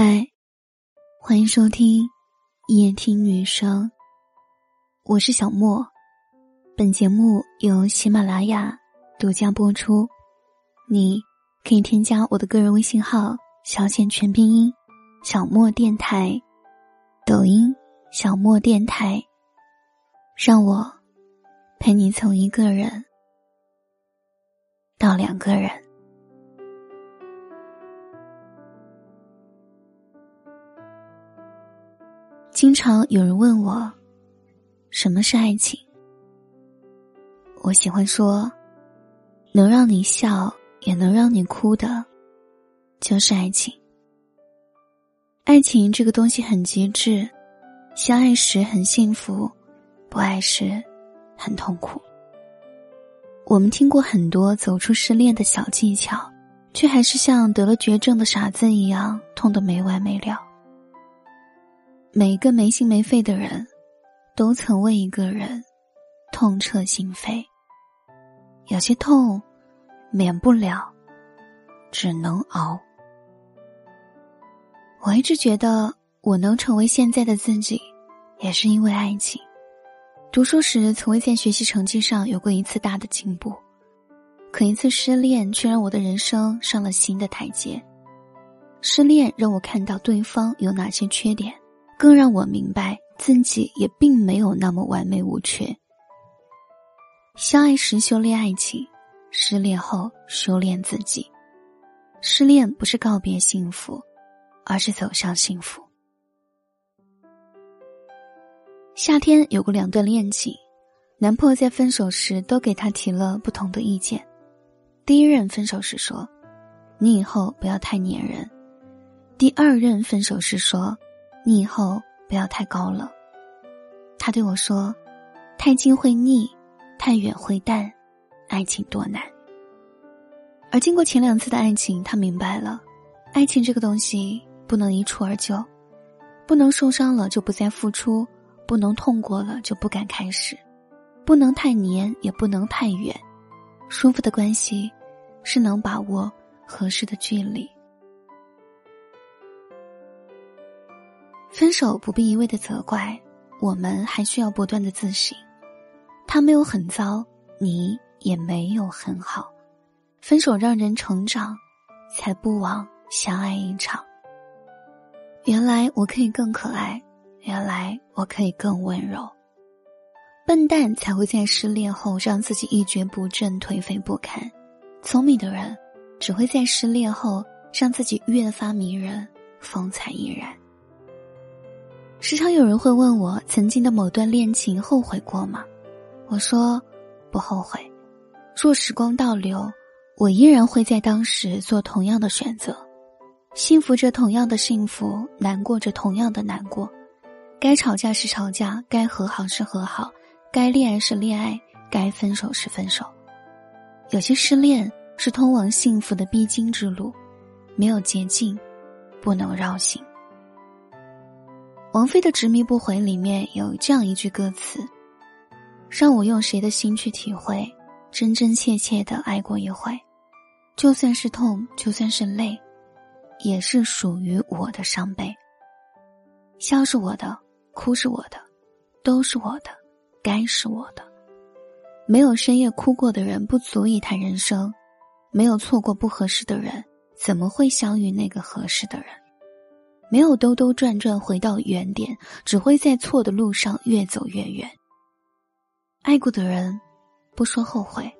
嗨，欢迎收听夜听女生，我是小莫。本节目由喜马拉雅独家播出。你可以添加我的个人微信号“小写全拼音小莫电台”，抖音“小莫电台”，让我陪你从一个人到两个人。经常有人问我，什么是爱情？我喜欢说，能让你笑也能让你哭的，就是爱情。爱情这个东西很极致，相爱时很幸福，不爱时很痛苦。我们听过很多走出失恋的小技巧，却还是像得了绝症的傻子一样，痛得没完没了。每个没心没肺的人，都曾为一个人痛彻心扉。有些痛，免不了，只能熬。我一直觉得，我能成为现在的自己，也是因为爱情。读书时，从未在学习成绩上有过一次大的进步，可一次失恋却让我的人生上了新的台阶。失恋让我看到对方有哪些缺点。更让我明白自己也并没有那么完美无缺。相爱时修炼爱情，失恋后修炼自己。失恋不是告别幸福，而是走向幸福。夏天有过两段恋情，男朋友在分手时都给他提了不同的意见。第一任分手时说：“你以后不要太粘人。”第二任分手时说。你以后不要太高了，他对我说：“太近会腻，太远会淡，爱情多难。”而经过前两次的爱情，他明白了，爱情这个东西不能一蹴而就，不能受伤了就不再付出，不能痛过了就不敢开始，不能太黏，也不能太远，舒服的关系是能把握合适的距离。分手不必一味的责怪，我们还需要不断的自省。他没有很糟，你也没有很好。分手让人成长，才不枉相爱一场。原来我可以更可爱，原来我可以更温柔。笨蛋才会在失恋后让自己一蹶不振、颓废不堪，聪明的人只会在失恋后让自己越发迷人、风采依然。时常有人会问我，曾经的某段恋情后悔过吗？我说，不后悔。若时光倒流，我依然会在当时做同样的选择，幸福着同样的幸福，难过着同样的难过。该吵架是吵架，该和好是和好，该恋爱是恋爱，该分手是分手。有些失恋是通往幸福的必经之路，没有捷径，不能绕行。王菲的《执迷不悔》里面有这样一句歌词：“让我用谁的心去体会，真真切切的爱过一回，就算是痛，就算是累，也是属于我的伤悲。笑是我的，哭是我的，都是我的，该是我的。没有深夜哭过的人，不足以谈人生；没有错过不合适的人，怎么会相遇那个合适的人？”没有兜兜转转回到原点，只会在错的路上越走越远。爱过的人，不说后悔，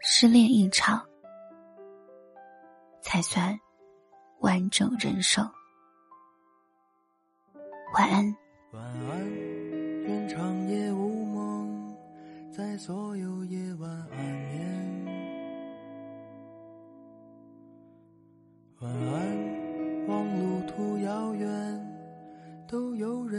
失恋一场才算完整人生。晚安。晚安，愿长夜无梦，在所有夜晚安眠。晚安。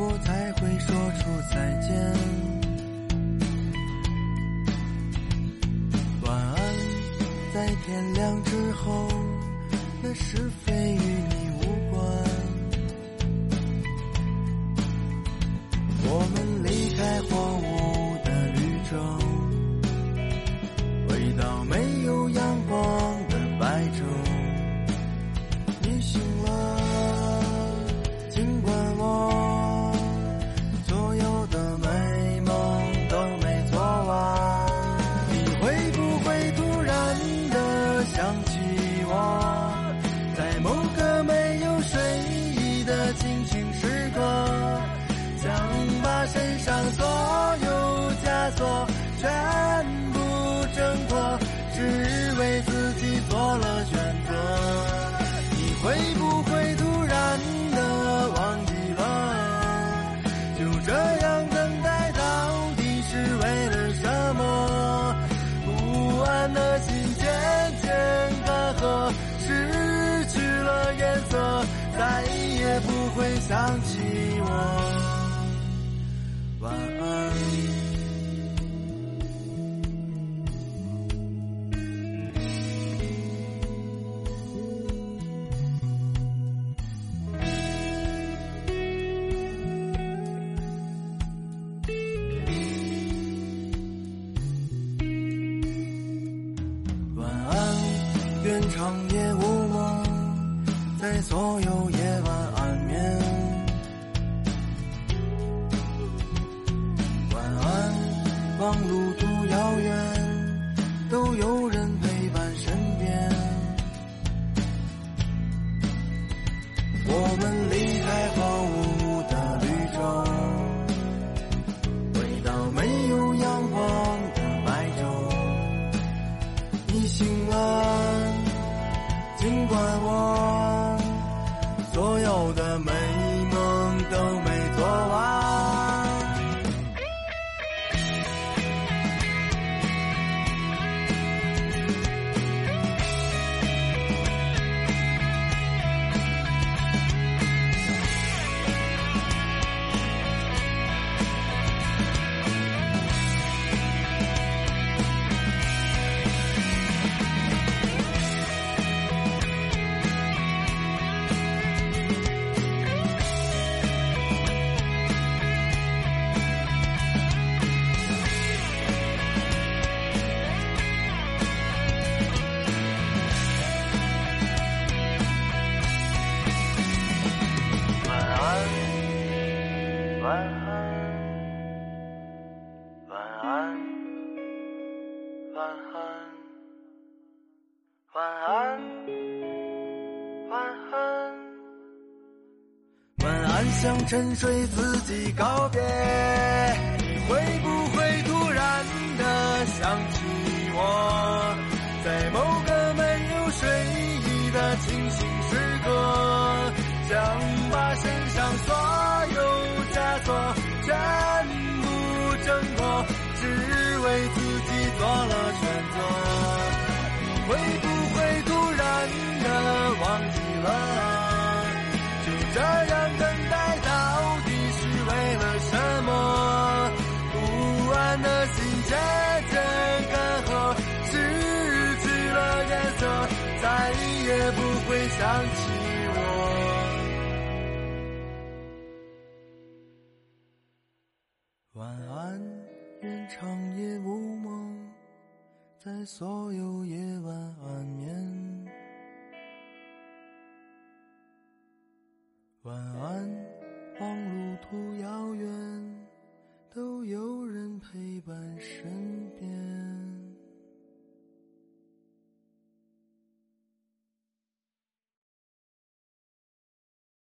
我才会说出再见。晚安，在天亮之后，那是非与你无关。我们离开荒芜的绿洲。想起我，晚安，晚安，愿长夜无梦，在所有。望路途遥远。晚安晚安晚安晚安。晚安晚安向沉睡自己告别也不会想起我。晚安愿长夜无梦在所有夜晚安眠。晚安望路途遥远都有人陪伴身